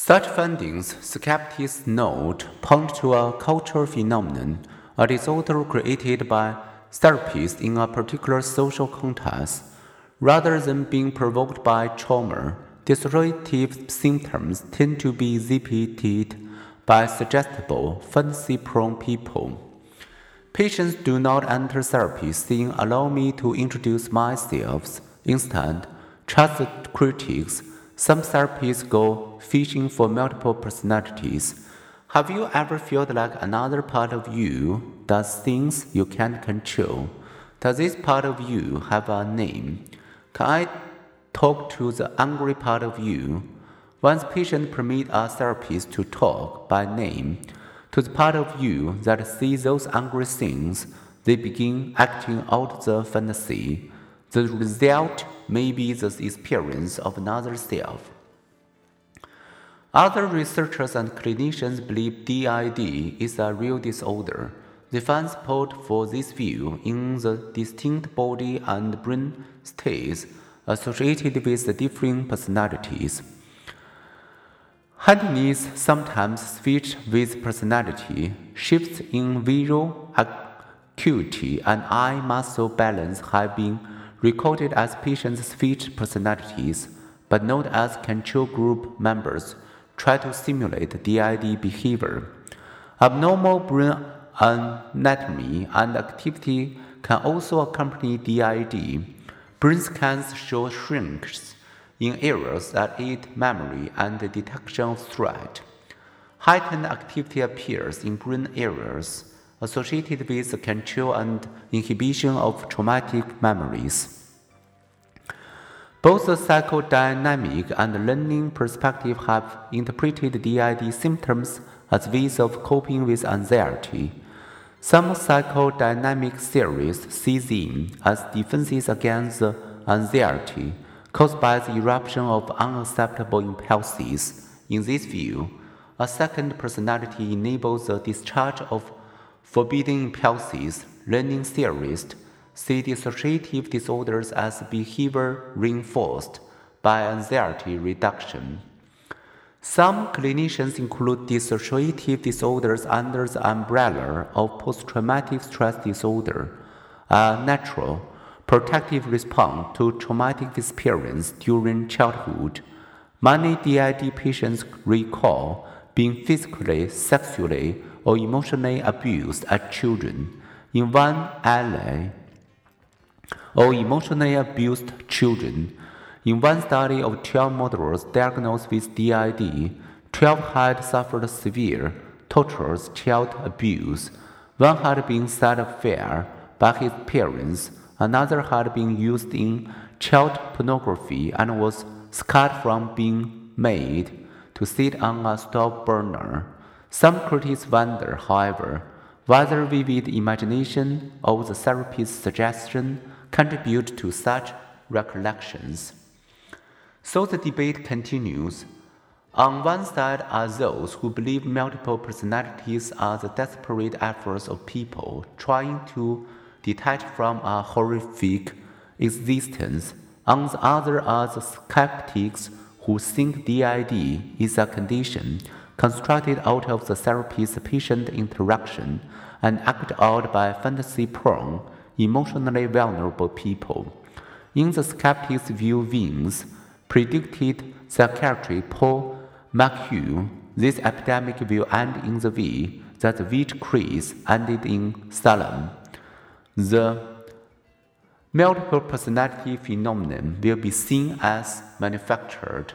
Such findings, skeptics note, point to a cultural phenomenon, a disorder created by therapists in a particular social context. Rather than being provoked by trauma, dissociative symptoms tend to be exhibited by suggestible, fantasy prone people. Patients do not enter therapy saying, Allow me to introduce myself. Instead, trust critics. Some therapists go fishing for multiple personalities. Have you ever felt like another part of you does things you can't control? Does this part of you have a name? Can I talk to the angry part of you? Once patients permit a therapist to talk by name to the part of you that sees those angry things, they begin acting out the fantasy. The result may be the experience of another self. Other researchers and clinicians believe DID is a real disorder. They find support for this view in the distinct body and brain states associated with the differing personalities. Handedness sometimes switch with personality, shifts in visual acuity and eye muscle balance have been recorded as patients' switch personalities, but not as control group members try to simulate DID behavior. Abnormal brain anatomy and activity can also accompany DID. Brain scans show shrinks in areas that aid memory and detection of threat. Heightened activity appears in brain areas associated with the control and inhibition of traumatic memories. Both the psychodynamic and learning perspective have interpreted DID symptoms as ways of coping with anxiety. Some psychodynamic theories see them as defenses against anxiety caused by the eruption of unacceptable impulses. In this view, a second personality enables the discharge of forbidden impulses. Learning theorists see dissociative disorders as behavior reinforced by anxiety reduction. Some clinicians include dissociative disorders under the umbrella of post traumatic stress disorder, a natural protective response to traumatic experience during childhood. Many DID patients recall being physically, sexually, or emotionally abused as children. In one alley, or emotionally abused children. In one study of 12 mothers diagnosed with DID, 12 had suffered severe, torturous child abuse. One had been set fair by his parents Another had been used in child pornography and was scarred from being made to sit on a stove burner. Some critics wonder, however, whether vivid imagination or the therapist's suggestion contribute to such recollections. So the debate continues. On one side are those who believe multiple personalities are the desperate efforts of people trying to detach from a horrific existence. On the other are the skeptics who think DID is a condition constructed out of the therapist's patient interaction and acted out by fantasy prone, emotionally vulnerable people. In the skeptic's view, wings predicted psychiatrist Paul McHugh, this epidemic will end in the way that the witch craze ended in Salem. The multiple personality phenomenon will be seen as manufactured.